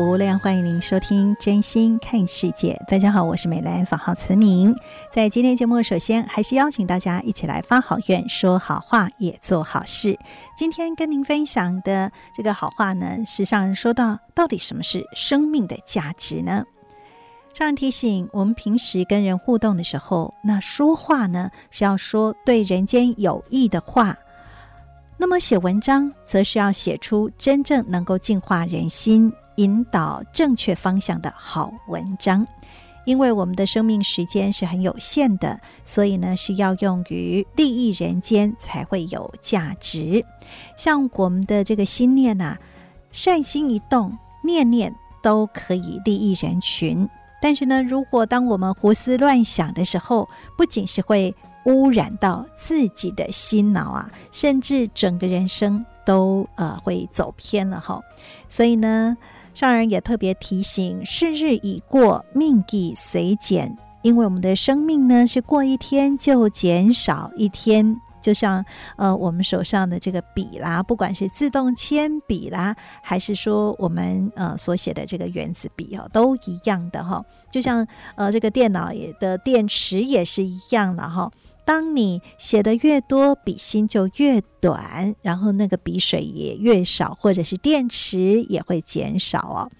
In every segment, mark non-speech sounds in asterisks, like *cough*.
无量，欢迎您收听《真心看世界》。大家好，我是美兰，法号慈明。在今天节目，首先还是邀请大家一起来发好愿，说好话，也做好事。今天跟您分享的这个好话呢，是上人说到，到底什么是生命的价值呢？上人提醒我们，平时跟人互动的时候，那说话呢是要说对人间有益的话。那么写文章，则是要写出真正能够净化人心、引导正确方向的好文章。因为我们的生命时间是很有限的，所以呢，是要用于利益人间才会有价值。像我们的这个心念呐、啊，善心一动，念念都可以利益人群。但是呢，如果当我们胡思乱想的时候，不仅是会污染到自己的心脑啊，甚至整个人生都呃会走偏了哈。所以呢，上人也特别提醒：是日已过，命亦随减。因为我们的生命呢，是过一天就减少一天。就像呃，我们手上的这个笔啦，不管是自动铅笔啦，还是说我们呃所写的这个原子笔哦，都一样的哈。就像呃，这个电脑也的电池也是一样的哈。当你写的越多，笔芯就越短，然后那个笔水也越少，或者是电池也会减少哦。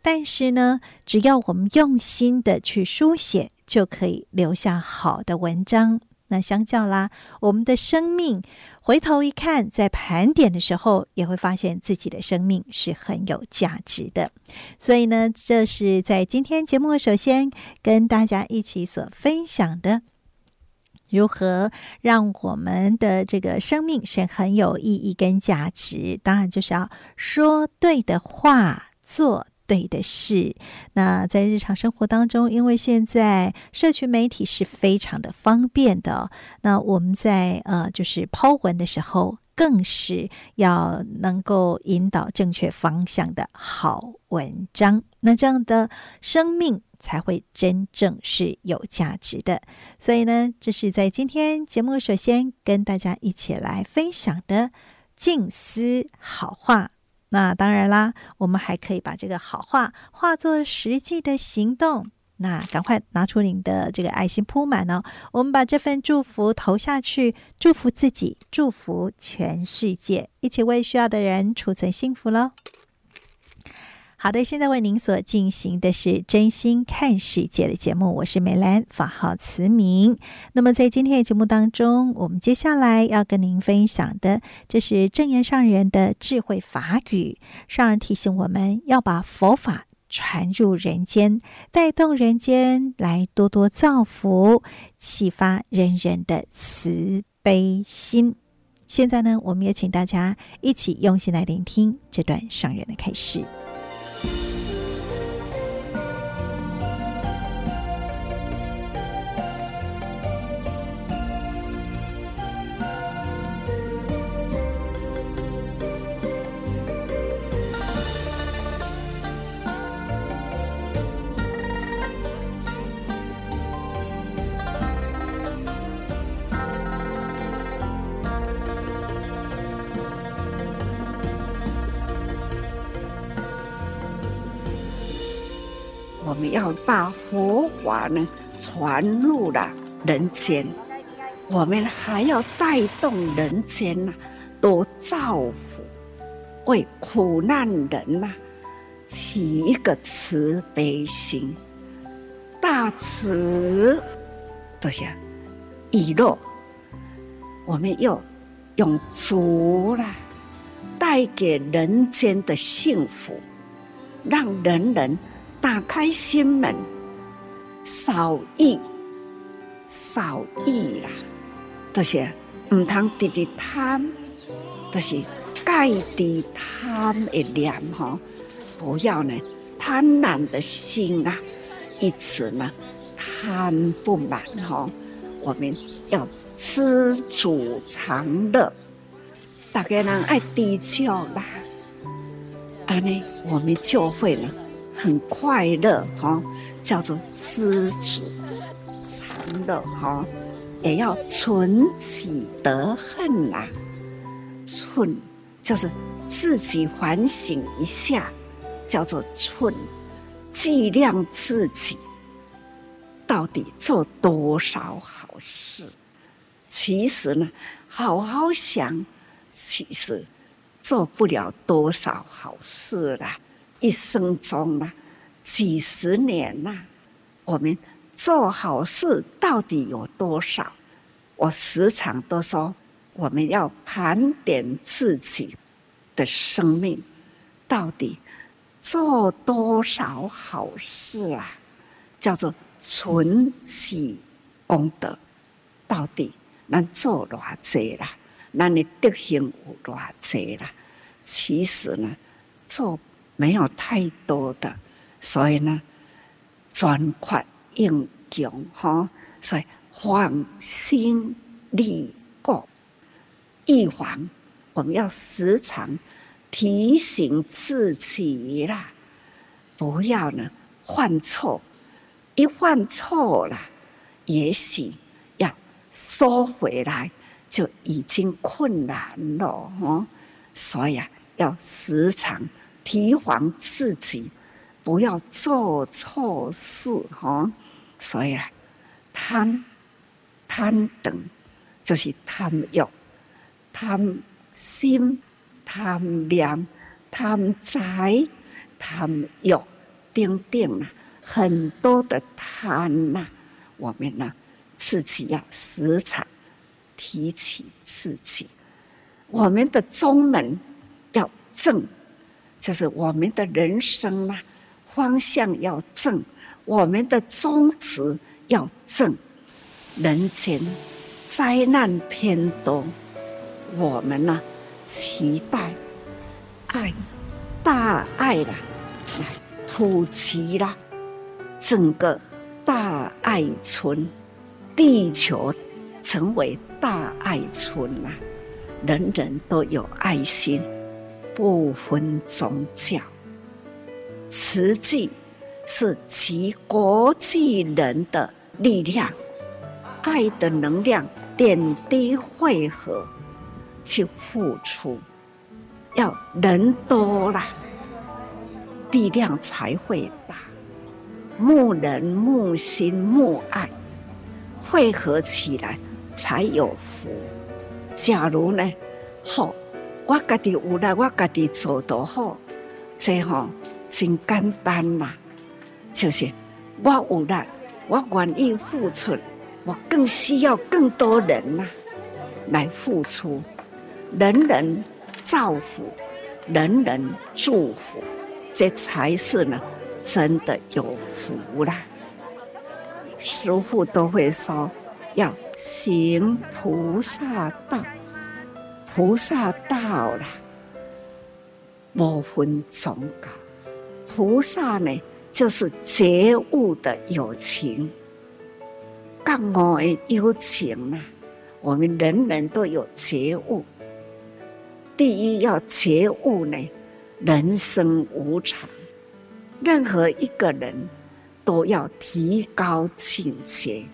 但是呢，只要我们用心的去书写，就可以留下好的文章。那相较啦，我们的生命回头一看，在盘点的时候，也会发现自己的生命是很有价值的。所以呢，这是在今天节目首先跟大家一起所分享的。如何让我们的这个生命是很有意义跟价值？当然就是要说对的话，做对的事。那在日常生活当中，因为现在社群媒体是非常的方便的，那我们在呃就是抛文的时候，更是要能够引导正确方向的好文章。那这样的生命。才会真正是有价值的，所以呢，这是在今天节目首先跟大家一起来分享的静思好话。那当然啦，我们还可以把这个好话化作实际的行动。那赶快拿出您的这个爱心铺满哦，我们把这份祝福投下去，祝福自己，祝福全世界，一起为需要的人储存幸福喽。好的，现在为您所进行的是真心看世界的节目，我是美兰，法号慈明。那么在今天的节目当中，我们接下来要跟您分享的，就是正言上人的智慧法语。上人提醒我们要把佛法传入人间，带动人间来多多造福，启发人人的慈悲心。现在呢，我们也请大家一起用心来聆听这段上人的开示。法呢传入了人间，我们还要带动人间呐，多造福，为苦难人呐起一个慈悲心，大慈，多谢以乐，我们要用足了，带给人间的幸福，让人人打开心门，少欲，少欲啦，这些唔通直直贪，就是戒除贪的念哈，不要呢贪婪的心啊。一直呢，贪不满哈，我们要知足常乐，大家人爱低调啦，安尼我们就会呢很快乐哈，叫做知足常乐哈，也要存起得恨呐，寸就是自己反省一下，叫做寸。计量自己到底做多少好事？其实呢，好好想，其实做不了多少好事啦。一生中呢，几十年呐，我们做好事到底有多少？我时常都说，我们要盘点自己的生命，到底。做多少好事啊？叫做存起功德。到底咱做偌济啦？咱的德行有偌济啦？其实呢，做没有太多的，所以呢，专款应供哈。所以防心立国，预防我们要时常。提醒自己啦，不要呢犯错，一犯错了，也许要收回来就已经困难了哈。所以啊，要时常提防自己，不要做错事哈。所以啊，贪贪等就是贪欲、贪心。贪念、贪财、贪欲，等等啊，很多的贪呐、我们呢自己要时常提起自己，我们的宗门要正，就是我们的人生啊方向要正，我们的宗旨要正，人间灾难偏多，我们呢？期待爱，大爱啦，来普及啦，整个大爱村，地球成为大爱村啦，人人都有爱心，不分宗教。实际是集国际人的力量，爱的能量点滴汇合。去付出，要人多啦，力量才会大。睦人、睦心、睦爱，汇合起来才有福。假如呢，好，我家己有来，我家己做都好，这吼真简单啦。就是我有来，我愿意付出，我更需要更多人呐来付出。人人造福，人人祝福，这才是呢，真的有福啦。师父都会说，要行菩萨道，菩萨道啦，不分宗教。菩萨呢，就是觉悟的有情，觉悟的有情啊。我们人人都有觉悟。第一要觉悟呢，人生无常，任何一个人都要提高警觉，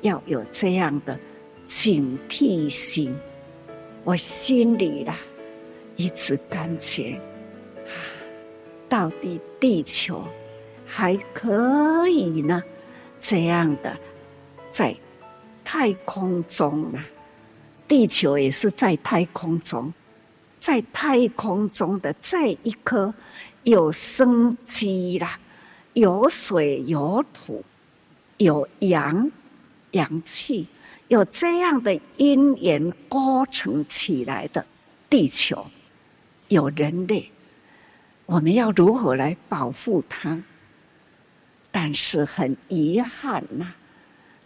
要有这样的警惕心。我心里啦，一直感觉，到底地球还可以呢？这样的，在太空中呢，地球也是在太空中。在太空中的这一颗有生机啦，有水有土，有阳阳气，有这样的因缘构成起来的地球，有人类，我们要如何来保护它？但是很遗憾呐，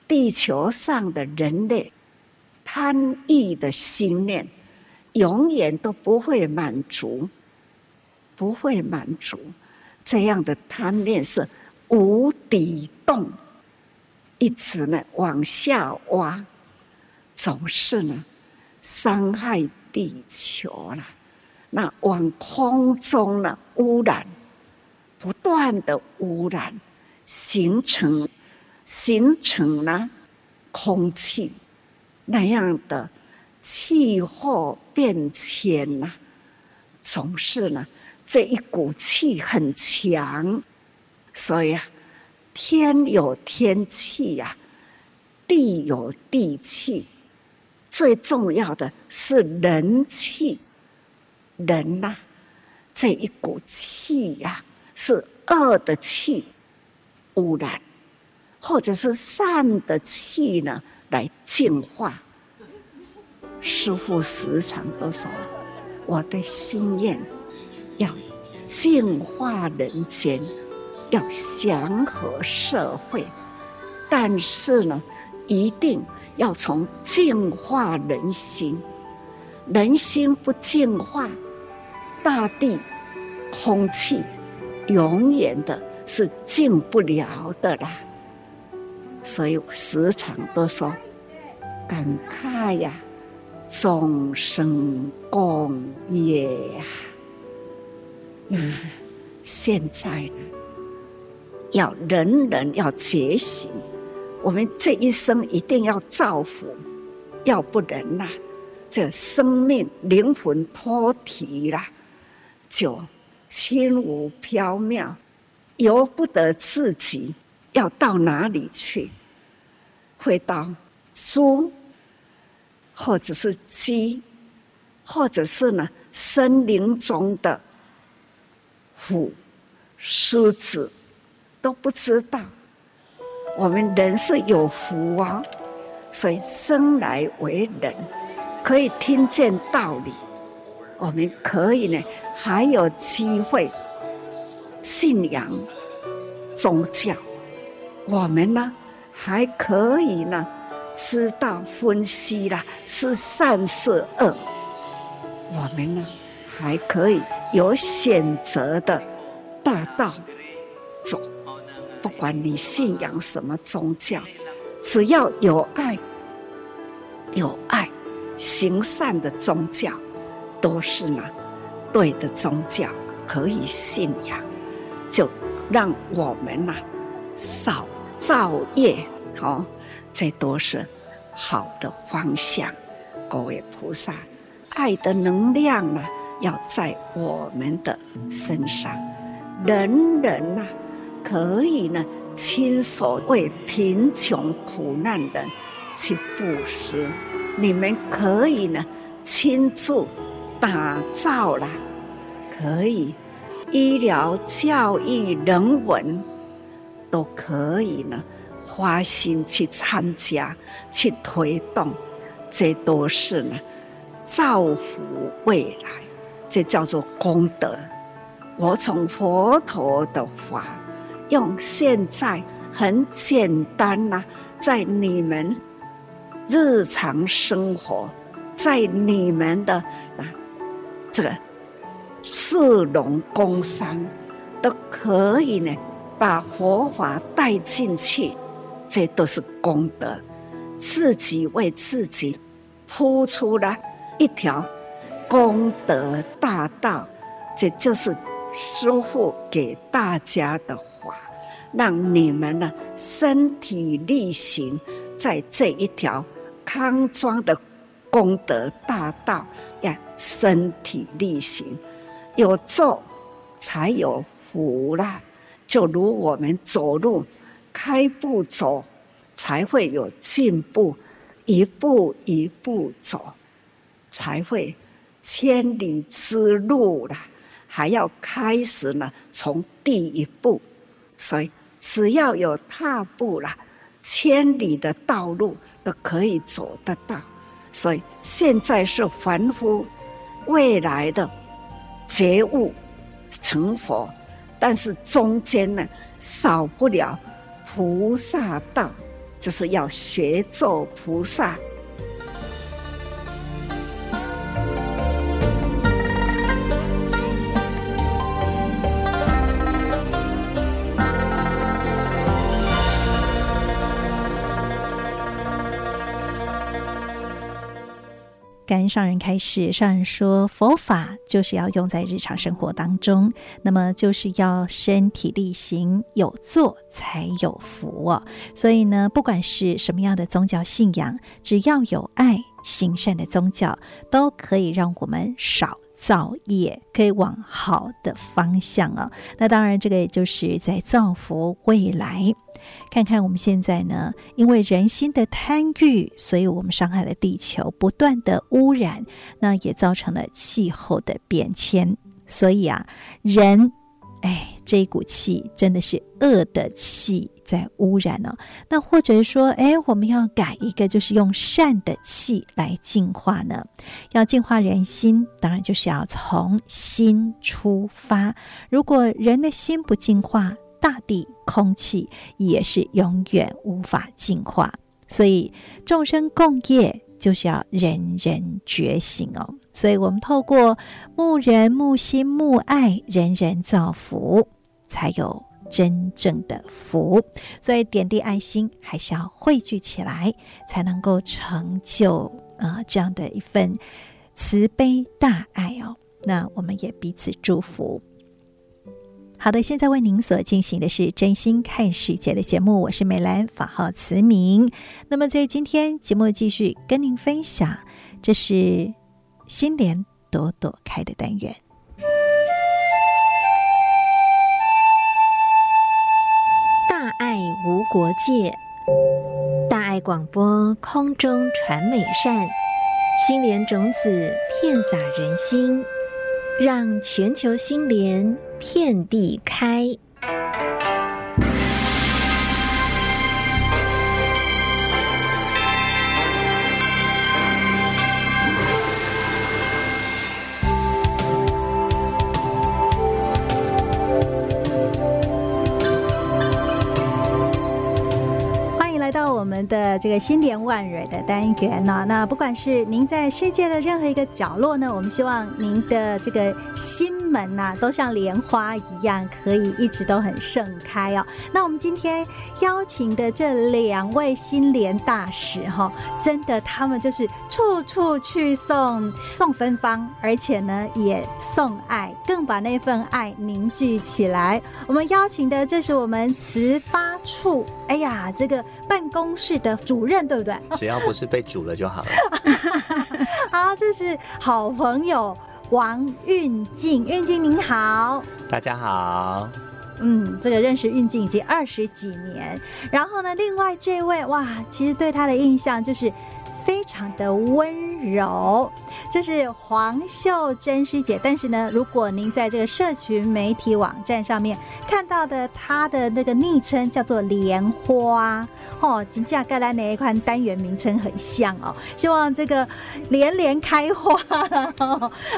地球上的人类贪欲的心念，永远都不会满足，不会满足。这样的贪念是无底洞，一直呢往下挖，总是呢伤害地球了。那往空中呢污染，不断的污染。形成形成了空气那样的气候变迁呐，总是呢这一股气很强，所以啊，天有天气呀，地有地气，最重要的是人气，人呐，这一股气呀是恶的气。污染，或者是善的气呢，来净化。师父时常都说，我的心愿要净化人间，要祥和社会，但是呢，一定要从净化人心。人心不净化，大地、空气，永远的。是进不了的啦，所以时常都说感慨呀，众生共业呀。那现在呢，要人人要觉醒，我们这一生一定要造福，要不然呐，这生命灵魂脱体了，就轻无缥缈。由不得自己要到哪里去，会到猪，或者是鸡，或者是呢森林中的虎、狮子，都不知道。我们人是有福啊，所以生来为人，可以听见道理，我们可以呢还有机会。信仰宗教，我们呢还可以呢知道分析了是善是恶，我们呢还可以有选择的大道走。不管你信仰什么宗教，只要有爱，有爱行善的宗教，都是呢对的宗教，可以信仰。就让我们呐、啊、少造业，好、哦，这都是好的方向。各位菩萨，爱的能量呢，要在我们的身上。人人呐、可以呢亲手为贫穷苦难人去布施。你们可以呢亲自打造了，可以。医疗、教育、人文都可以呢，花心去参加、去推动，这都是呢造福未来，这叫做功德。我从佛陀的话，用现在很简单呐、在你们日常生活，在你们的啊这个。士农工商都可以呢，把佛法带进去，这都是功德。自己为自己铺出了一条功德大道，这就是师父给大家的话，让你们呢身体力行在这一条康庄的功德大道呀，身体力行。有做才有福啦，就如我们走路，开步走才会有进步，一步一步走才会千里之路啦，还要开始呢，从第一步，所以只要有踏步啦，千里的道路都可以走得到。所以现在是凡夫，未来的觉悟成佛，但是中间呢，少不了菩萨道，就是要学做菩萨。上人开始，上人说佛法就是要用在日常生活当中，那么就是要身体力行，有做才有福哦。所以呢，不管是什么样的宗教信仰，只要有爱行善的宗教，都可以让我们少造业，可以往好的方向啊、那当然，这个也就是在造福未来。看看我们现在呢，因为人心的贪欲，所以我们伤害了地球，不断的污染，那也造成了气候的变迁。所以啊，人，哎，这一股气真的是恶的气在污染了、哦。那或者说，哎，我们要改一个，就是用善的气来净化呢？要净化人心，当然就是要从心出发。如果人的心不净化，大地、空气也是永远无法净化，所以众生共业就是要人人觉醒哦。所以我们透过慕人、慕心、慕爱，人人造福，才有真正的福。所以点滴爱心还是要汇聚起来，才能够成就啊、呃、这样的一份慈悲大爱哦。那我们也彼此祝福。好的，现在为您所进行的是真心看世界的节目，我是美兰，法号慈明。那么在今天节目继续跟您分享，这是心莲朵朵开的单元。爱无国界，大爱广播空中传美善，心莲种子遍洒人心，让全球心莲。遍地开。到。我们的这个心莲万蕊的单元呢，那不管是您在世界的任何一个角落呢，我们希望您的这个心门呐，都像莲花一样，可以一直都很盛开哦。那我们今天邀请的这两位心莲大使哈，真的他们就是处处去送送芬芳，而且呢也送爱，更把那份爱凝聚起来。我们邀请的这是我们慈发处，哎呀，这个办公。是的，主任对不对？*laughs* 只要不是被煮了就好了。*laughs* 好，这是好朋友王运静，运静您好，大家好。嗯，这个认识运静已经二十几年。然后呢，另外这位哇，其实对他的印象就是。非常的温柔，这是黄秀珍师姐。但是呢，如果您在这个社群媒体网站上面看到的，她的那个昵称叫做莲花哦，金价盖兰哪一款单元名称很像哦。希望这个连连开花，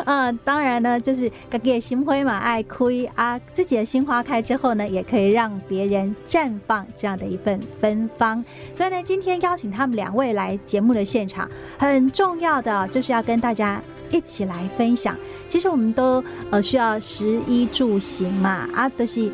嗯、当然呢，就是自己的心花嘛爱开啊，自己的心花开之后呢，也可以让别人绽放这样的一份芬芳。所以呢，今天邀请他们两位来节目的。现场很重要的就是要跟大家一起来分享。其实我们都呃需要食衣住行嘛，啊，都是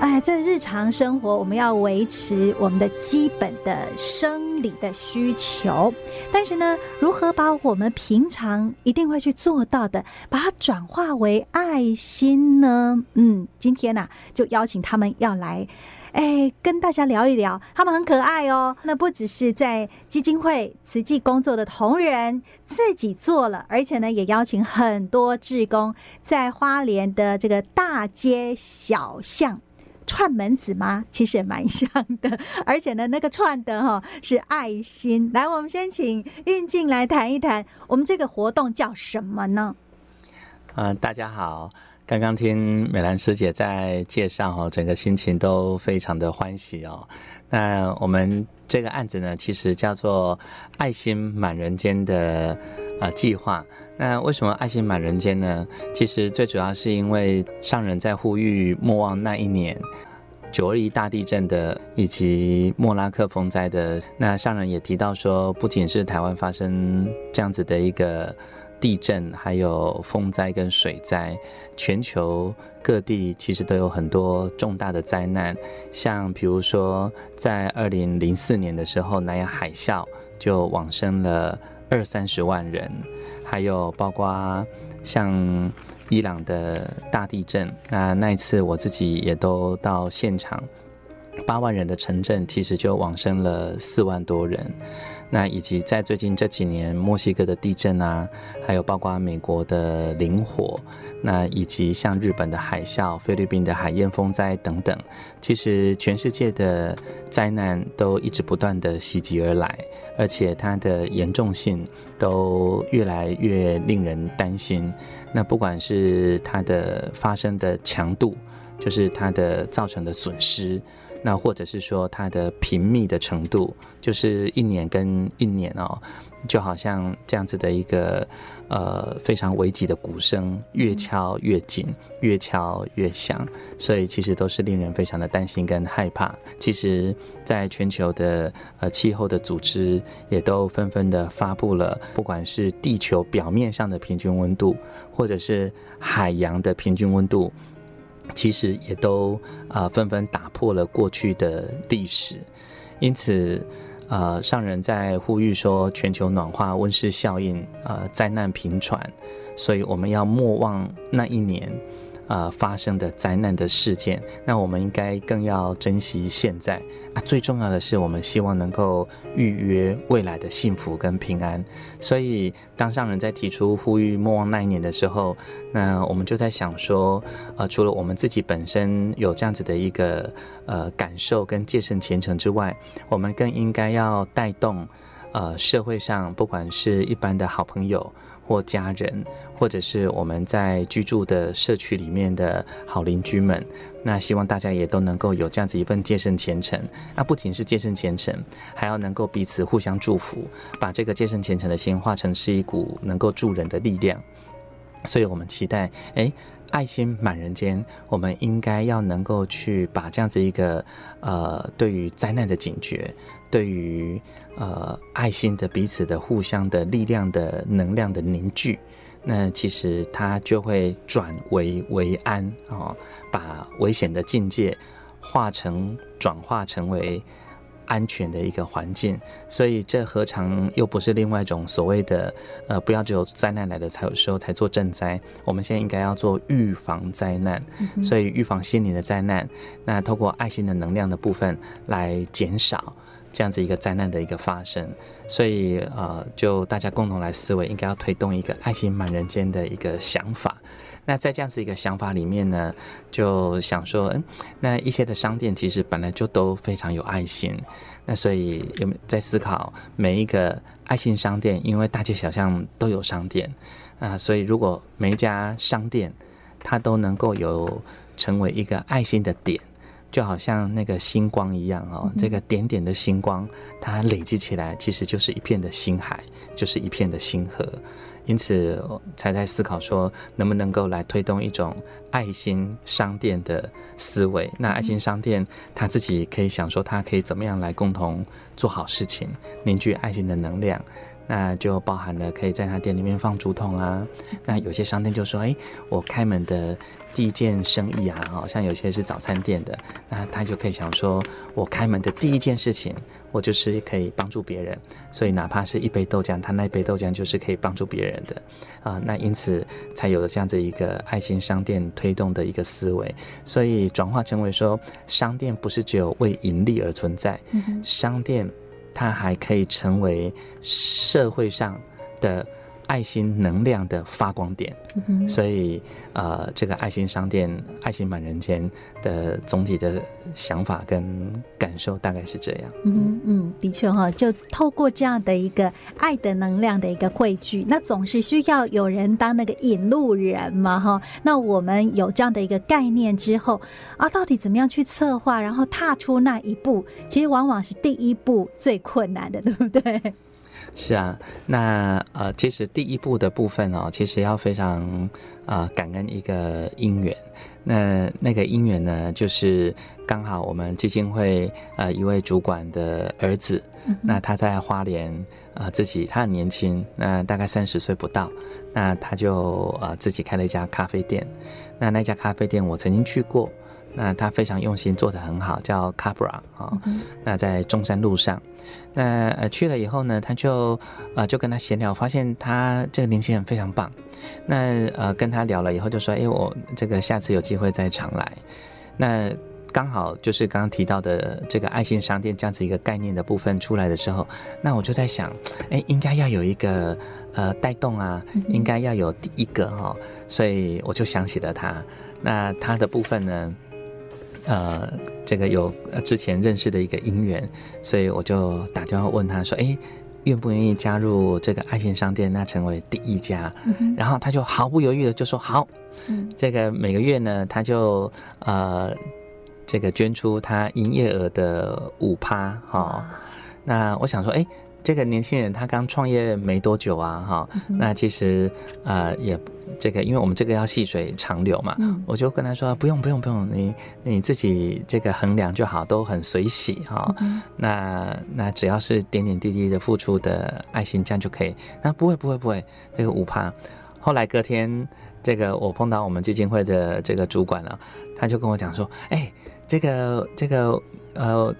哎，这日常生活我们要维持我们的基本的生理的需求。但是呢，如何把我们平常一定会去做到的，把它转化为爱心呢？嗯，今天呢，就邀请他们要来。哎，跟大家聊一聊，他们很可爱哦。那不只是在基金会慈济工作的同仁自己做了，而且呢，也邀请很多志工在花莲的这个大街小巷串门子吗？其实也蛮像的。*laughs* 而且呢，那个串的哈是爱心。来，我们先请运进来谈一谈，我们这个活动叫什么呢？嗯、大家好。刚刚听美兰师姐在介绍哦，整个心情都非常的欢喜哦。那我们这个案子呢，其实叫做“爱心满人间”的呃计划。那为什么“爱心满人间”呢？其实最主要是因为上人在呼吁莫忘那一年九二一大地震的，以及莫拉克风灾的。那上人也提到说，不仅是台湾发生这样子的一个。地震，还有风灾跟水灾，全球各地其实都有很多重大的灾难。像比如说，在二零零四年的时候，南亚海啸就往生了二三十万人，还有包括像伊朗的大地震，那那一次我自己也都到现场，八万人的城镇其实就往生了四万多人。那以及在最近这几年，墨西哥的地震啊，还有包括美国的林火，那以及像日本的海啸、菲律宾的海燕风灾等等，其实全世界的灾难都一直不断的袭击而来，而且它的严重性都越来越令人担心。那不管是它的发生的强度，就是它的造成的损失。那或者是说它的频密的程度，就是一年跟一年哦，就好像这样子的一个呃非常危急的鼓声，越敲越紧，越敲越响，所以其实都是令人非常的担心跟害怕。其实，在全球的呃气候的组织也都纷纷的发布了，不管是地球表面上的平均温度，或者是海洋的平均温度。其实也都啊纷纷打破了过去的历史，因此，呃，上人在呼吁说，全球暖化、温室效应，呃，灾难频传，所以我们要莫忘那一年。呃，发生的灾难的事件，那我们应该更要珍惜现在啊。最重要的是，我们希望能够预约未来的幸福跟平安。所以，当上人在提出呼吁莫忘那一年的时候，那我们就在想说，呃，除了我们自己本身有这样子的一个呃感受跟戒慎虔诚之外，我们更应该要带动呃社会上不管是一般的好朋友。或家人，或者是我们在居住的社区里面的好邻居们，那希望大家也都能够有这样子一份戒慎虔诚。那不仅是戒慎虔诚，还要能够彼此互相祝福，把这个戒慎虔诚的心化成是一股能够助人的力量。所以我们期待，诶，爱心满人间，我们应该要能够去把这样子一个呃，对于灾难的警觉。对于呃爱心的彼此的互相的力量的能量的凝聚，那其实它就会转危为安啊、哦，把危险的境界化成转化成为安全的一个环境。所以这何尝又不是另外一种所谓的呃，不要只有灾难来了才有时候才做赈灾，我们现在应该要做预防灾难，所以预防心灵的灾难，那透过爱心的能量的部分来减少。这样子一个灾难的一个发生，所以呃，就大家共同来思维，应该要推动一个爱心满人间的一个想法。那在这样子一个想法里面呢，就想说，嗯，那一些的商店其实本来就都非常有爱心，那所以有在思考每一个爱心商店，因为大街小巷都有商店啊，所以如果每一家商店它都能够有成为一个爱心的点。就好像那个星光一样哦，这个点点的星光，它累积起来，其实就是一片的星海，就是一片的星河。因此，才在思考说，能不能够来推动一种爱心商店的思维。那爱心商店，他自己可以想说，他可以怎么样来共同做好事情，凝聚爱心的能量。那就包含了可以在他店里面放竹筒啊。那有些商店就说，哎，我开门的。第一件生意啊，好像有些是早餐店的，那他就可以想说，我开门的第一件事情，我就是可以帮助别人，所以哪怕是一杯豆浆，他那一杯豆浆就是可以帮助别人的啊。那因此才有了这样子一个爱心商店推动的一个思维，所以转化成为说，商店不是只有为盈利而存在，商店它还可以成为社会上的爱心能量的发光点，所以呃，这个爱心商店、爱心满人间的总体的想法跟感受大概是这样。嗯嗯，的确哈，就透过这样的一个爱的能量的一个汇聚，那总是需要有人当那个引路人嘛哈。那我们有这样的一个概念之后啊，到底怎么样去策划，然后踏出那一步，其实往往是第一步最困难的，对不对？是啊，那呃，其实第一步的部分哦，其实要非常啊、呃、感恩一个因缘。那那个因缘呢，就是刚好我们基金会呃一位主管的儿子，嗯、那他在花莲啊、呃、自己他很年轻，那大概三十岁不到，那他就呃自己开了一家咖啡店。那那家咖啡店我曾经去过，那他非常用心，做得很好，叫 Cabra 啊、哦。嗯、那在中山路上。那呃去了以后呢，他就呃就跟他闲聊，发现他这个年轻人非常棒。那呃跟他聊了以后，就说：“哎，我这个下次有机会再常来。”那刚好就是刚刚提到的这个爱心商店这样子一个概念的部分出来的时候，那我就在想，哎，应该要有一个呃带动啊，应该要有第一个哈、哦，所以我就想起了他。那他的部分呢？呃，这个有之前认识的一个姻缘，所以我就打电话问他说：“哎，愿不愿意加入这个爱心商店，那成为第一家？”嗯、然后他就毫不犹豫的就说：“好。嗯”这个每个月呢，他就呃，这个捐出他营业额的五趴哈。那我想说，哎，这个年轻人他刚创业没多久啊，哈、那其实呃也。这个，因为我们这个要细水长流嘛，嗯、我就跟他说不用不用不用，你你自己这个衡量就好，都很随喜哈、那那只要是点点滴滴的付出的爱心，这样就可以。那不会不会不会，这个五趴。后来隔天，这个我碰到我们基金会的这个主管了，他就跟我讲说，哎，这个这个呃。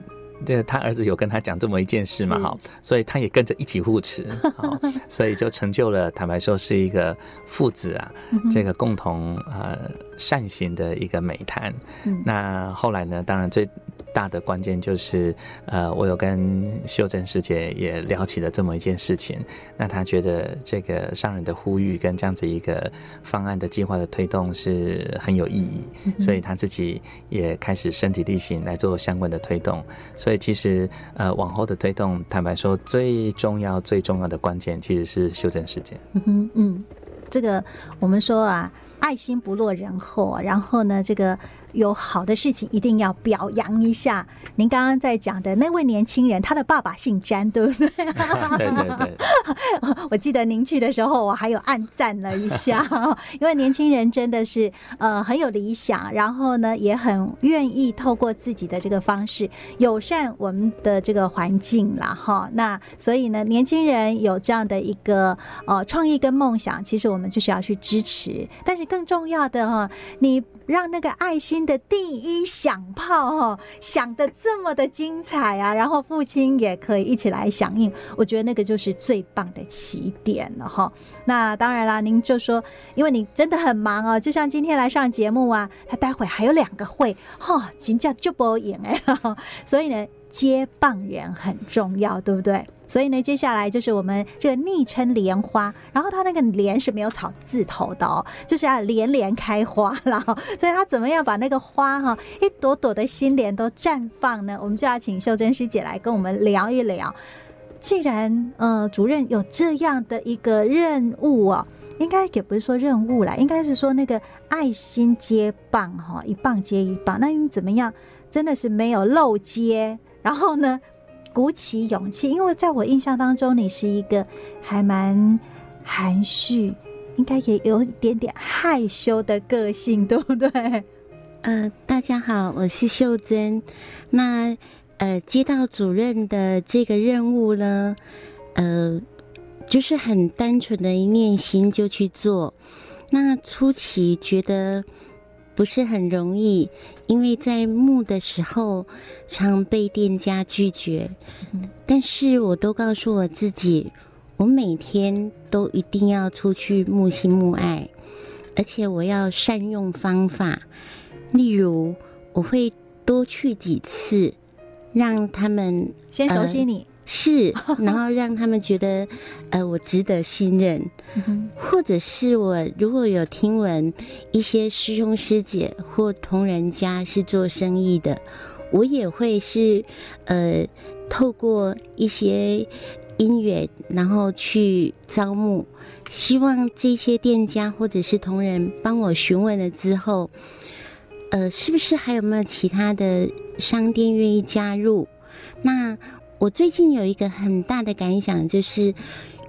这他儿子有跟他讲这么一件事嘛？哈，所以他也跟着一起护持，*laughs* 好，所以就成就了。坦白说，是一个父子啊，这个共同呃善行的一个美谈。嗯、那后来呢？当然最。大的关键就是，呃，我有跟秀珍师姐也聊起了这么一件事情。那她觉得这个商人的呼吁跟这样子一个方案的计划的推动是很有意义，嗯、所以她自己也开始身体力行来做相关的推动。所以其实，呃，往后的推动，坦白说，最重要、最重要的关键其实是秀珍师姐。嗯哼，嗯，这个我们说啊，爱心不落人后，然后呢，这个。有好的事情一定要表扬一下。您刚刚在讲的那位年轻人，他的爸爸姓詹，对不对？对 *laughs* 对对。*laughs* 我记得您去的时候，我还有暗赞了一下，因为年轻人真的是呃很有理想，然后呢也很愿意透过自己的这个方式友善我们的这个环境啦。哈。那所以呢，年轻人有这样的一个呃创意跟梦想，其实我们就是要去支持。但是更重要的哈，你。让那个爱心的第一响炮哈响得这么的精彩啊，然后父亲也可以一起来响应，我觉得那个就是最棒的起点了哈。那当然啦，您就说，因为你真的很忙哦，就像今天来上节目啊，他待会还有两个会哈，请假就不赢哎，所以呢，接棒人很重要，对不对？所以呢，接下来就是我们这个昵称莲花，然后它那个莲是没有草字头的哦，就是要连连开花了。所以它怎么样把那个花哈一朵朵的心莲都绽放呢？我们就要请秀珍师姐来跟我们聊一聊。既然呃主任有这样的一个任务哦，应该也不是说任务啦，应该是说那个爱心接棒哈，一棒接一棒。那你怎么样？真的是没有漏接，然后呢？鼓起勇气，因为在我印象当中，你是一个还蛮含蓄，应该也有一点点害羞的个性，对不对？呃，大家好，我是秀珍。那呃，接到主任的这个任务呢，呃，就是很单纯的一念心就去做。那初期觉得不是很容易，因为在募的时候。常被店家拒绝，但是我都告诉我自己，我每天都一定要出去募心募爱，而且我要善用方法，例如我会多去几次，让他们先熟悉你。呃是，然后让他们觉得，呃，我值得信任，或者是我如果有听闻一些师兄师姐或同仁家是做生意的，我也会是，呃，透过一些因缘，然后去招募，希望这些店家或者是同仁帮我询问了之后，呃，是不是还有没有其他的商店愿意加入？那。我最近有一个很大的感想，就是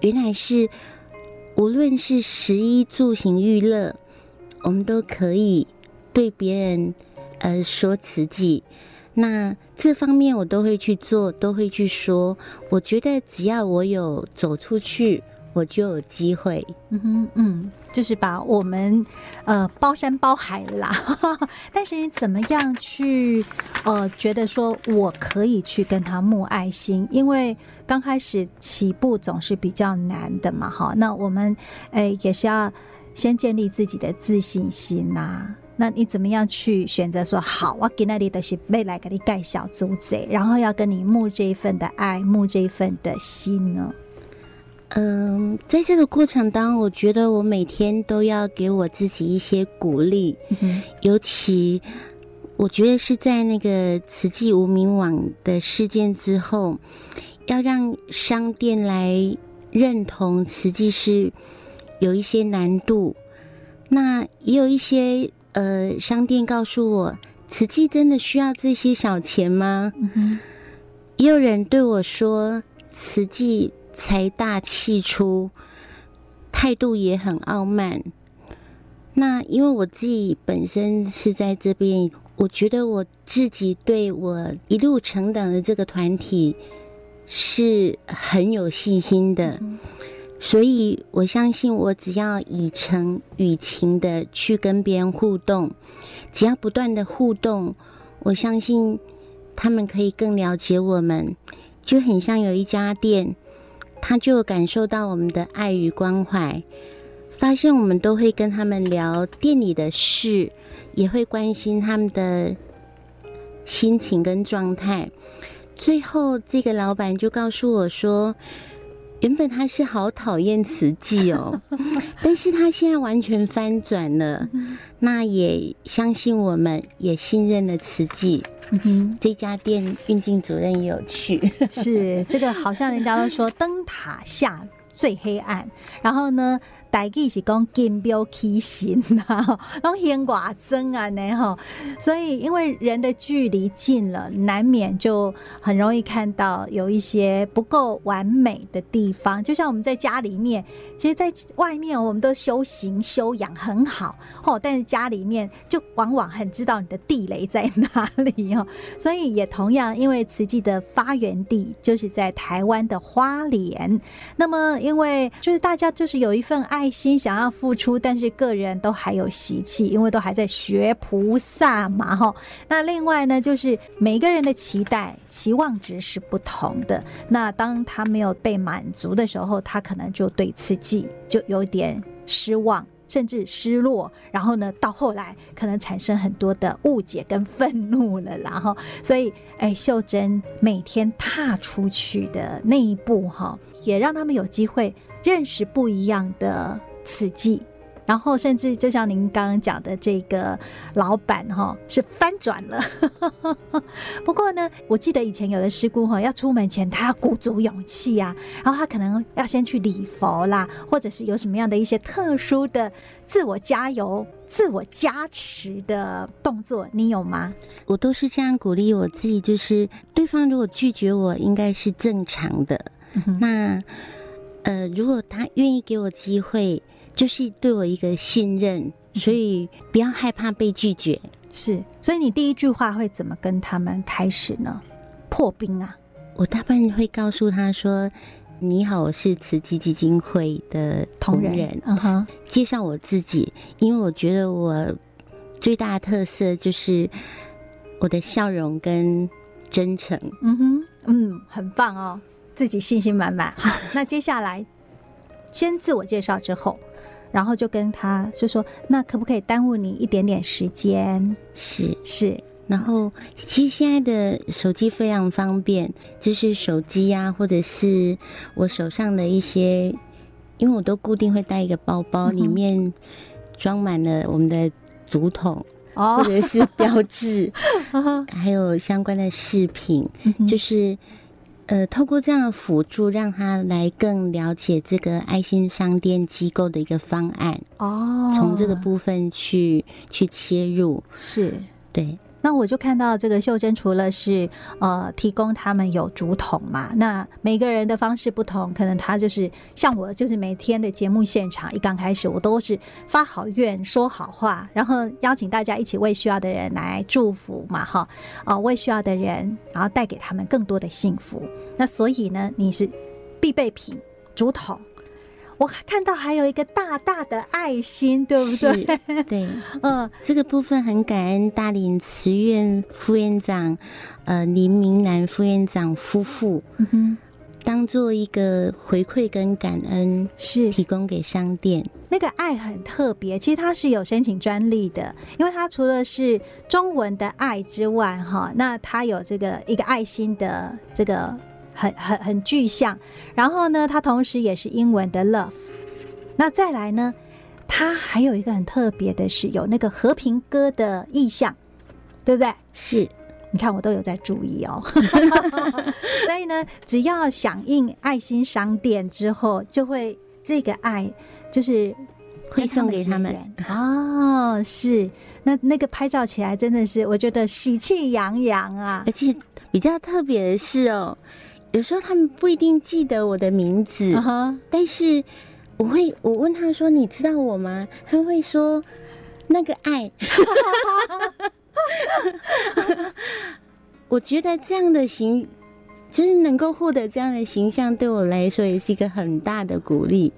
原来是无论是食衣住行娱乐，我们都可以对别人呃说慈济。那这方面我都会去做，都会去说。我觉得只要我有走出去。我就有机会，嗯哼，嗯，就是把我们呃包山包海啦。*laughs* 但是你怎么样去呃觉得说我可以去跟他募爱心？因为刚开始起步总是比较难的嘛，哈。那我们哎也是要先建立自己的自信心呐、那你怎么样去选择说好？我给那里的是未来给你盖小猪仔，然后要跟你募这一份的爱，募这一份的心呢？嗯，在这个过程当中，我觉得我每天都要给我自己一些鼓励。嗯，尤其我觉得是在那个慈济无名网的事件之后，要让商店来认同慈济是有一些难度。那也有一些呃商店告诉我，慈济真的需要这些小钱吗？嗯，也有人对我说，慈济。财大气粗，态度也很傲慢。那因为我自己本身是在这边，我觉得我自己对我一路成长的这个团体是很有信心的，所以我相信我只要以诚与情的去跟别人互动，只要不断的互动，我相信他们可以更了解我们，就很像有一家店。他就感受到我们的爱与关怀，发现我们都会跟他们聊店里的事，也会关心他们的心情跟状态。最后，这个老板就告诉我说，原本他是好讨厌慈济哦，*laughs* 但是他现在完全翻转了，那也相信我们，也信任了慈济。嗯哼，这家店运镜主任也有去，是这个，好像人家都说灯塔下最黑暗，然后呢，台语是讲金标起行呐，然后显寡真啊呢哈，所以因为人的距离近了，难免就很容易看到有一些不够完美的地方。就像我们在家里面，其实在外面我们都修行修养很好哦，但是家里面就往往很知道你的地雷在哪里哦。所以也同样，因为慈济的发源地就是在台湾的花莲，那么因为就是大家就是有一份爱。爱心想要付出，但是个人都还有习气，因为都还在学菩萨嘛，哈。那另外呢，就是每个人的期待、期望值是不同的。那当他没有被满足的时候，他可能就对自己就有点失望，甚至失落。然后呢，到后来可能产生很多的误解跟愤怒了。然后，所以，哎，秀珍每天踏出去的那一步，哈，也让他们有机会。认识不一样的刺激，然后甚至就像您刚刚讲的这个老板哈，是翻转了。*laughs* 不过呢，我记得以前有的师姑哈，要出门前他要鼓足勇气啊，然后他可能要先去礼佛啦，或者是有什么样的一些特殊的自我加油、自我加持的动作，你有吗？我都是这样鼓励我自己，就是对方如果拒绝我，应该是正常的。嗯、那。呃，如果他愿意给我机会，就是对我一个信任，所以不要害怕被拒绝。是，所以你第一句话会怎么跟他们开始呢？破冰啊！我大半会告诉他说：“你好，我是慈济基金会的同仁。”嗯哼，介绍我自己，因为我觉得我最大的特色就是我的笑容跟真诚。嗯哼，嗯，很棒哦。自己信心满满。*laughs* 好，那接下来先自我介绍之后，然后就跟他就说：“那可不可以耽误你一点点时间？”是是。然后，其实现在的手机非常方便，就是手机啊，或者是我手上的一些，因为我都固定会带一个包包，里面装满了我们的竹筒，或者是标志，*laughs* 还有相关的饰品，就是呃，透过这样的辅助，让他来更了解这个爱心商店机构的一个方案哦，从这个部分去去切入，是对。那我就看到这个秀珍，除了是呃提供他们有竹筒嘛，那每个人的方式不同，可能他就是像我，就是每天的节目现场一刚开始，我都是发好愿、说好话，然后邀请大家一起为需要的人来祝福嘛，哈，啊，为需要的人，然后带给他们更多的幸福。那所以呢，你是必备品竹筒。我看到还有一个大大的爱心，对不对？对，*laughs* 嗯，这个部分很感恩大林慈院副院长，呃，林明南副院长夫妇，嗯哼，当做一个回馈跟感恩，是提供给商店。那个爱很特别，其实它是有申请专利的，因为它除了是中文的爱之外，哈，那它有这个一个爱心的这个。很很很具象，然后呢，它同时也是英文的 love。那再来呢，它还有一个很特别的是有那个和平鸽的意象，对不对？是，你看我都有在注意哦。*laughs* *laughs* 所以呢，只要响应爱心商店之后，就会这个爱就是会送给他们哦。是，那那个拍照起来真的是我觉得喜气洋洋啊，而且比较特别的是哦。有时候他们不一定记得我的名字，uh huh. 但是我会，我问他说：“你知道我吗？”他会说：“那个爱。*laughs* ”我觉得这样的形。就是能够获得这样的形象，对我来说也是一个很大的鼓励。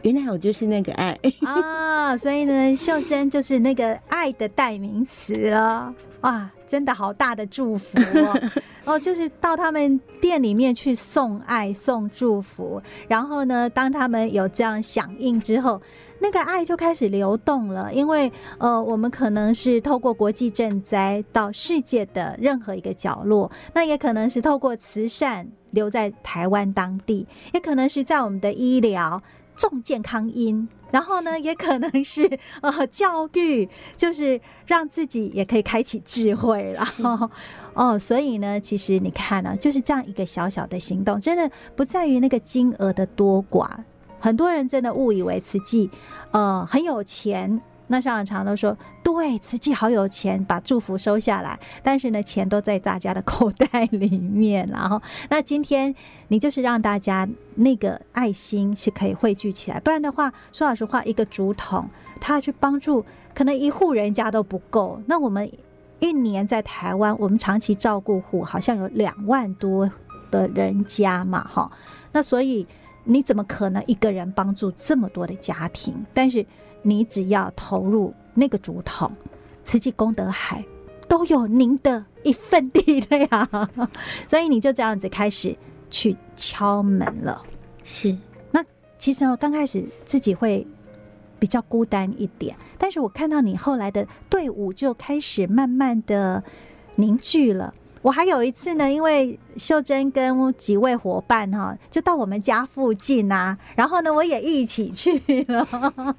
原来我就是那个爱啊，所以呢，秀珍就是那个爱的代名词了。哇，真的好大的祝福哦！*laughs* 哦，就是到他们店里面去送爱、送祝福，然后呢，当他们有这样响应之后。那个爱就开始流动了，因为呃，我们可能是透过国际赈灾到世界的任何一个角落，那也可能是透过慈善留在台湾当地，也可能是在我们的医疗重健康因，然后呢，也可能是 *laughs* 呃教育，就是让自己也可以开启智慧了。是 *laughs* 哦，所以呢，其实你看呢、啊，就是这样一个小小的行动，真的不在于那个金额的多寡。很多人真的误以为慈济，呃，很有钱。那上常都说，对，慈济好有钱，把祝福收下来。但是呢，钱都在大家的口袋里面。然后，那今天你就是让大家那个爱心是可以汇聚起来。不然的话，说老实话，一个竹筒，他去帮助，可能一户人家都不够。那我们一年在台湾，我们长期照顾户好像有两万多的人家嘛，哈。那所以。你怎么可能一个人帮助这么多的家庭？但是你只要投入那个竹筒，慈济功德海都有您的一份力了呀。*laughs* 所以你就这样子开始去敲门了。是，那其实我刚开始自己会比较孤单一点，但是我看到你后来的队伍就开始慢慢的凝聚了。我还有一次呢，因为秀珍跟几位伙伴哈，就到我们家附近啊，然后呢，我也一起去了。*laughs*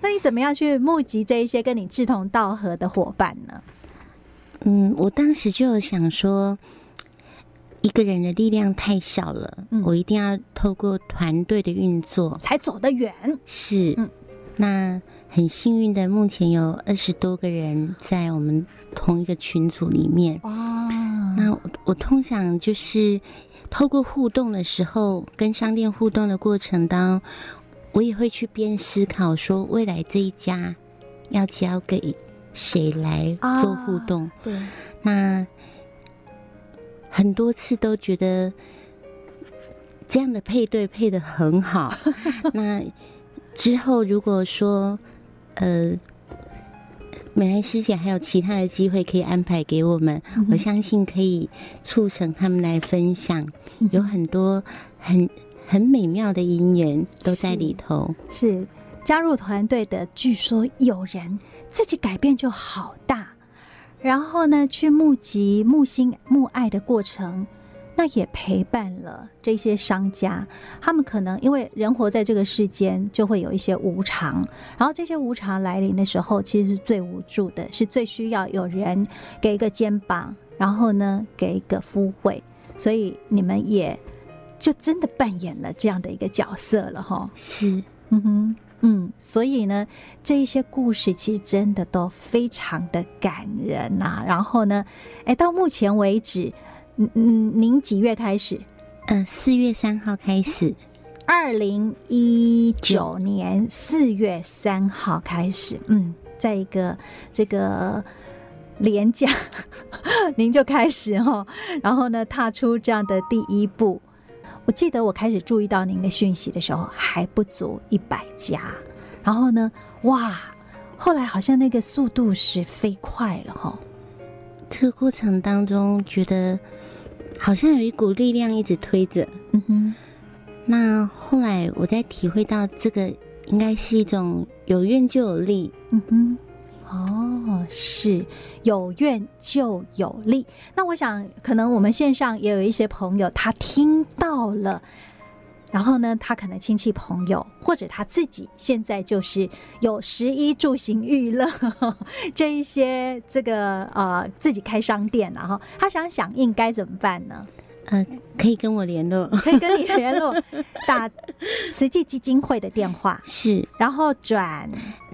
那你怎么样去募集这一些跟你志同道合的伙伴呢？嗯，我当时就想说，一个人的力量太小了，嗯，我一定要透过团队的运作才走得远。是，嗯，那很幸运的，目前有二十多个人在我们。同一个群组里面，哇，那我，我通常就是透过互动的时候，跟商店互动的过程当中，我也会去边思考说，未来这一家要交给谁来做互动？哦、对，那很多次都觉得这样的配对配的很好。*laughs* 那之后如果说，呃。美兰师姐还有其他的机会可以安排给我们，嗯、我相信可以促成他们来分享，嗯、有很多很很美妙的姻缘都在里头。是，是加入团队的，据说有人自己改变就好大，然后呢，去募集募心募爱的过程，那也陪伴了这些商家。他们可能因为人活在这个世间，就会有一些无常。然后这些无常来临的时候，其实是最无助的，是最需要有人给一个肩膀，然后呢，给一个抚慰。所以你们也就真的扮演了这样的一个角色了，哈。是，嗯哼。嗯，所以呢，这一些故事其实真的都非常的感人呐、啊。然后呢，哎，到目前为止，嗯嗯，您几月开始？嗯，四月三号开始。二零一九年四月三号开始，嗯，在一个这个廉价，*laughs* 您就开始哈，然后呢，踏出这样的第一步。我记得我开始注意到您的讯息的时候还不足一百家，然后呢，哇，后来好像那个速度是飞快了哈。这个过程当中觉得好像有一股力量一直推着，嗯哼。那后来我在体会到这个应该是一种有怨就有力，嗯哼。哦，是有怨就有力。那我想，可能我们线上也有一些朋友，他听到了，然后呢，他可能亲戚朋友或者他自己现在就是有食衣住行娱乐 *laughs* 这一些这个呃自己开商店，然后他想响应该怎么办呢？呃，可以跟我联络，可以跟你联络，*laughs* 打慈济基金会的电话是，然后转。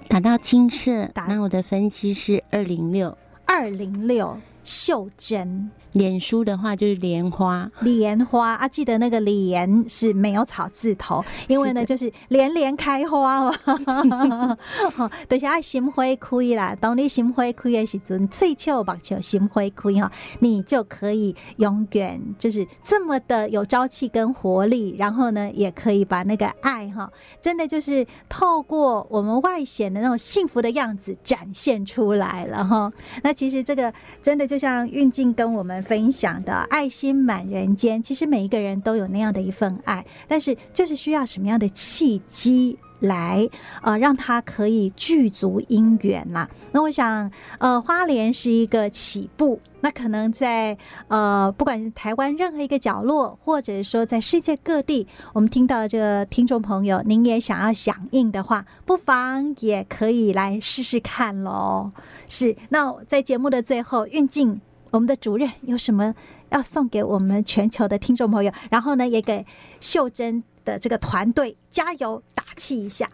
打到金色，打那我的分机是二零六二零六秀珍。脸书的话就是莲花，莲花啊，记得那个莲是没有草字头，因为呢就是连连开花嘛。*laughs* 等下心花开啦，当你心花开的时阵，翠秋把球心花开哈，你就可以永远就是这么的有朝气跟活力，然后呢也可以把那个爱哈，真的就是透过我们外显的那种幸福的样子展现出来了哈。那其实这个真的就像运镜跟我们。分享的爱心满人间，其实每一个人都有那样的一份爱，但是就是需要什么样的契机来呃让他可以具足因缘呐？那我想呃花莲是一个起步，那可能在呃不管是台湾任何一个角落，或者说在世界各地，我们听到这个听众朋友，您也想要响应的话，不妨也可以来试试看喽。是，那在节目的最后，运镜。我们的主任有什么要送给我们全球的听众朋友？然后呢，也给秀珍的这个团队加油打气一下。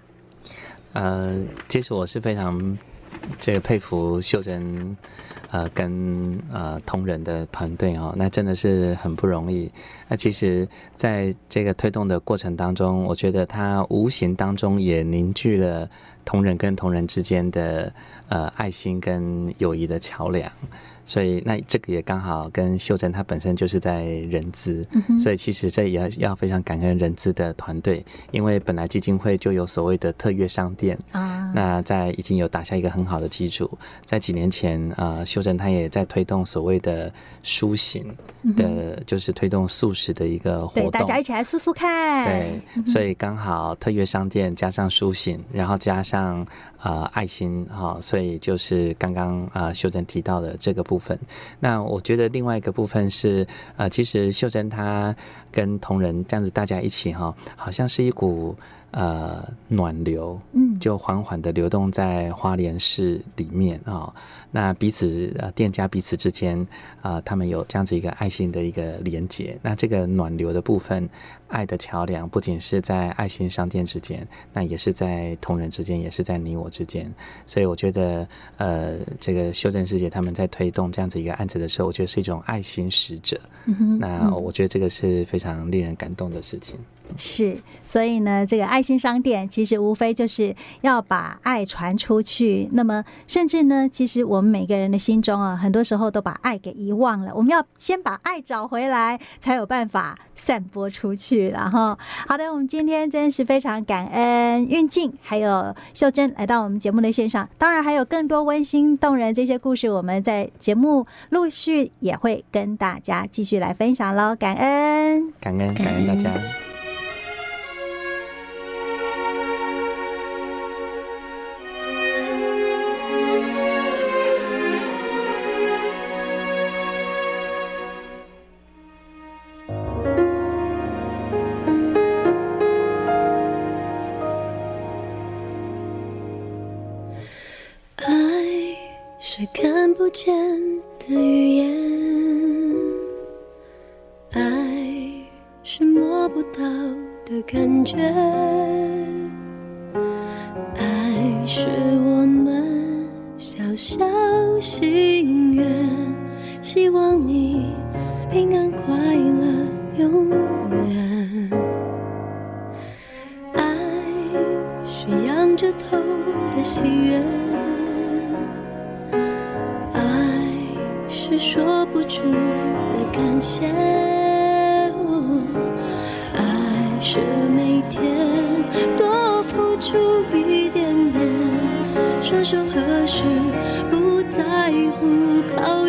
呃，其实我是非常这个佩服秀珍，呃，跟呃同仁的团队哦，那真的是很不容易。那其实在这个推动的过程当中，我觉得他无形当中也凝聚了同仁跟同仁之间的呃爱心跟友谊的桥梁。所以，那这个也刚好跟秀珍她本身就是在人资，嗯、所以其实这也要要非常感恩人资的团队，因为本来基金会就有所谓的特约商店啊，那在已经有打下一个很好的基础，在几年前啊、呃，秀珍她也在推动所谓的蔬行的，嗯、就是推动素食的一个活动，对大家一起来素素看，对，所以刚好特约商店加上蔬行，然后加上。啊、呃，爱心哈、哦，所以就是刚刚啊，秀珍提到的这个部部分。那我觉得另外一个部分是，呃，其实秀珍她跟同仁这样子大家一起哈、好像是一股呃暖流，嗯，就缓缓的流动在花莲市里面啊。哦那彼此呃，店家彼此之间啊、呃，他们有这样子一个爱心的一个连接。那这个暖流的部分，爱的桥梁，不仅是在爱心商店之间，那也是在同仁之间，也是在你我之间。所以我觉得，呃，这个秀珍师姐他们在推动这样子一个案子的时候，我觉得是一种爱心使者。那我觉得这个是非常令人感动的事情。是，所以呢，这个爱心商店其实无非就是要把爱传出去。那么，甚至呢，其实我们每个人的心中啊，很多时候都把爱给遗忘了。我们要先把爱找回来，才有办法散播出去然后。好的，我们今天真是非常感恩运镜还有秀珍来到我们节目的线上。当然，还有更多温馨动人这些故事，我们在节目陆续也会跟大家继续来分享喽。感恩，感恩，感恩大家。是看不见的语言，爱是摸不到的感觉，爱是我们小小心愿，希望你平安快乐永远。爱是仰着头的喜悦。说不出的感谢，爱是每天多付出一点点，双手合十，不在乎考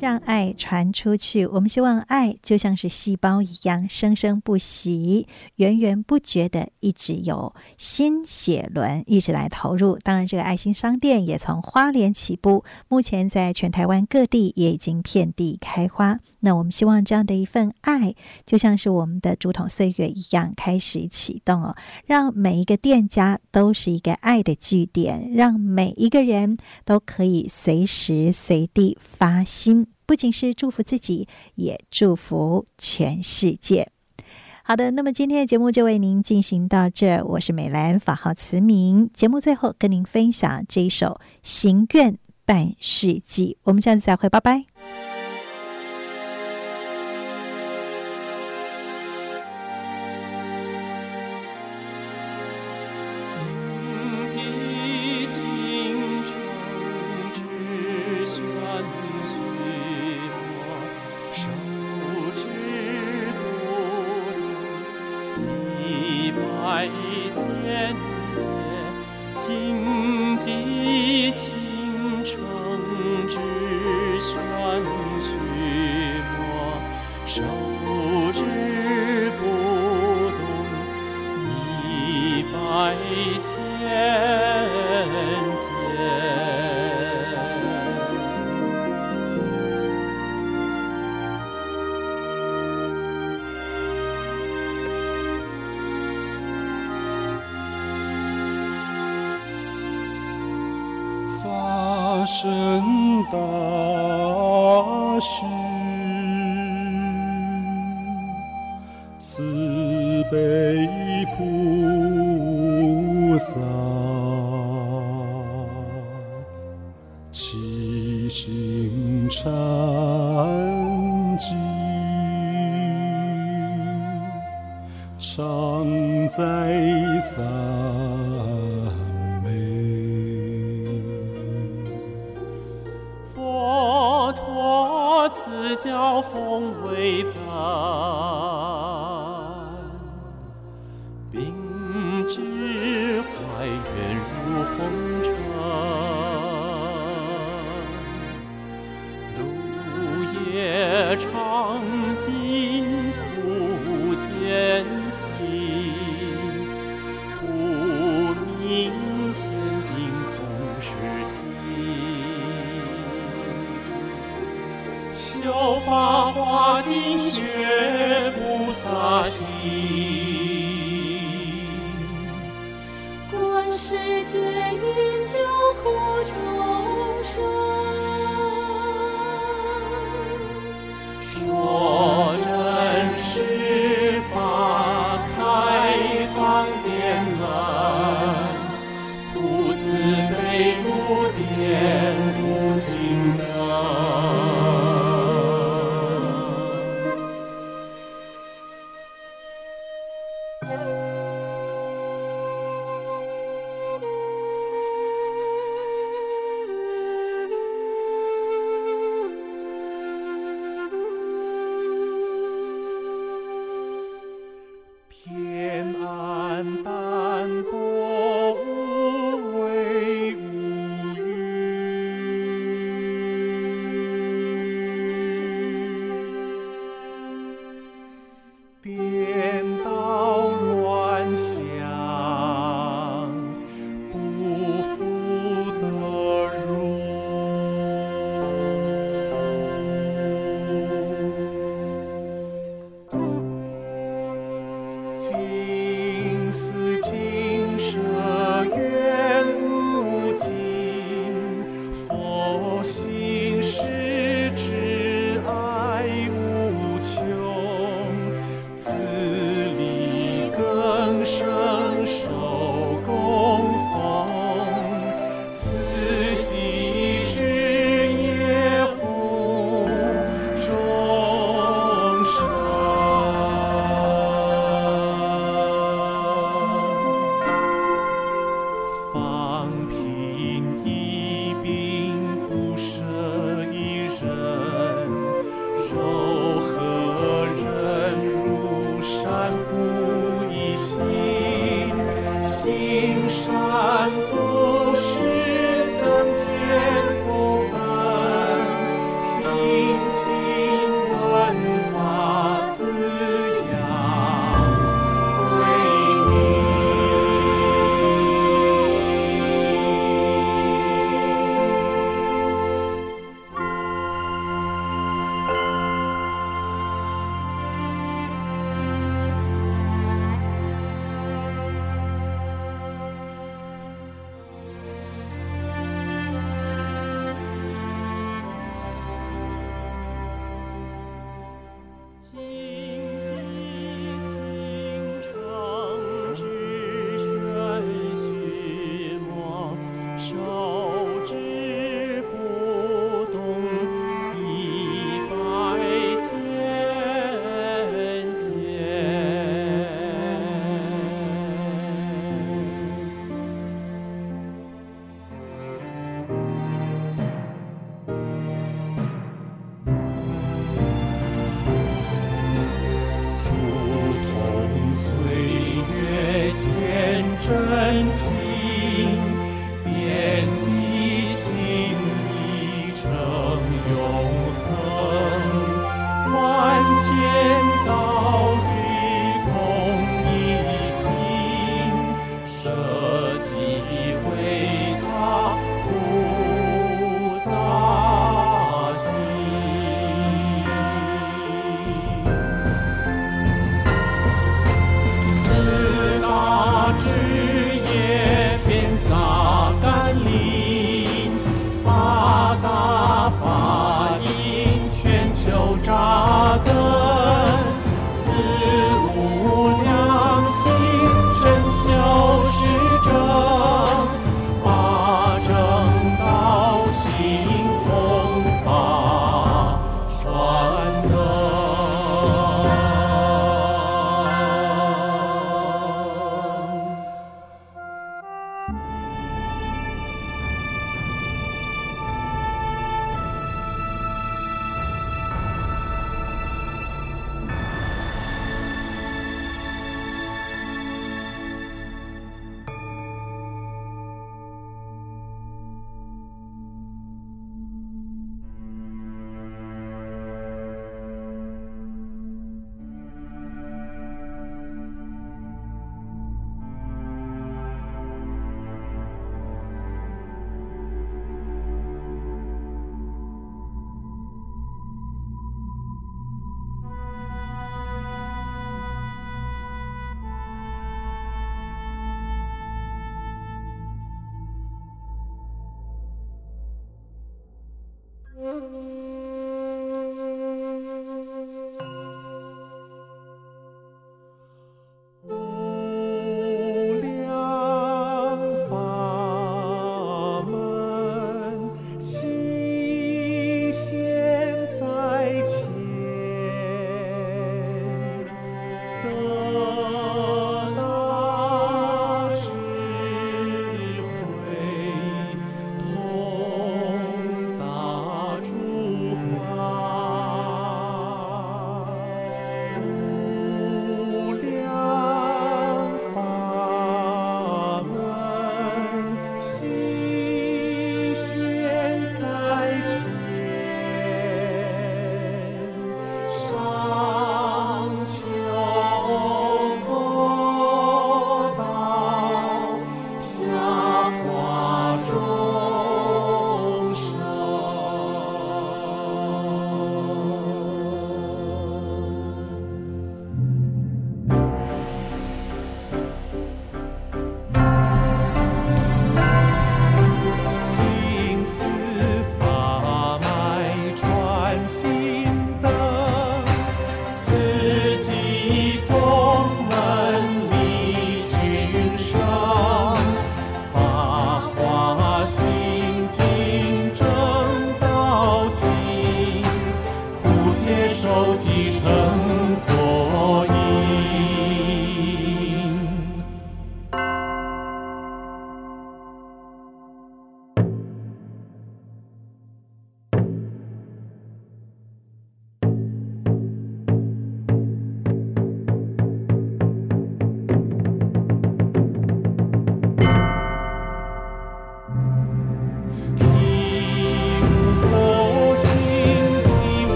让爱传出去，我们希望爱就像是细胞一样，生生不息，源源不绝的，一直有新血轮一直来投入。当然，这个爱心商店也从花莲起步，目前在全台湾各地也已经遍地开花。那我们希望这样的一份爱，就像是我们的竹筒岁月一样，开始启动哦，让每一个店家都是一个爱的据点，让每一个人都可以随时随地发心。不仅是祝福自己，也祝福全世界。好的，那么今天的节目就为您进行到这。我是美兰，法号慈明。节目最后跟您分享这一首《行愿半世纪》。我们下次再会，拜拜。菩萨，七星禅寂，常在三。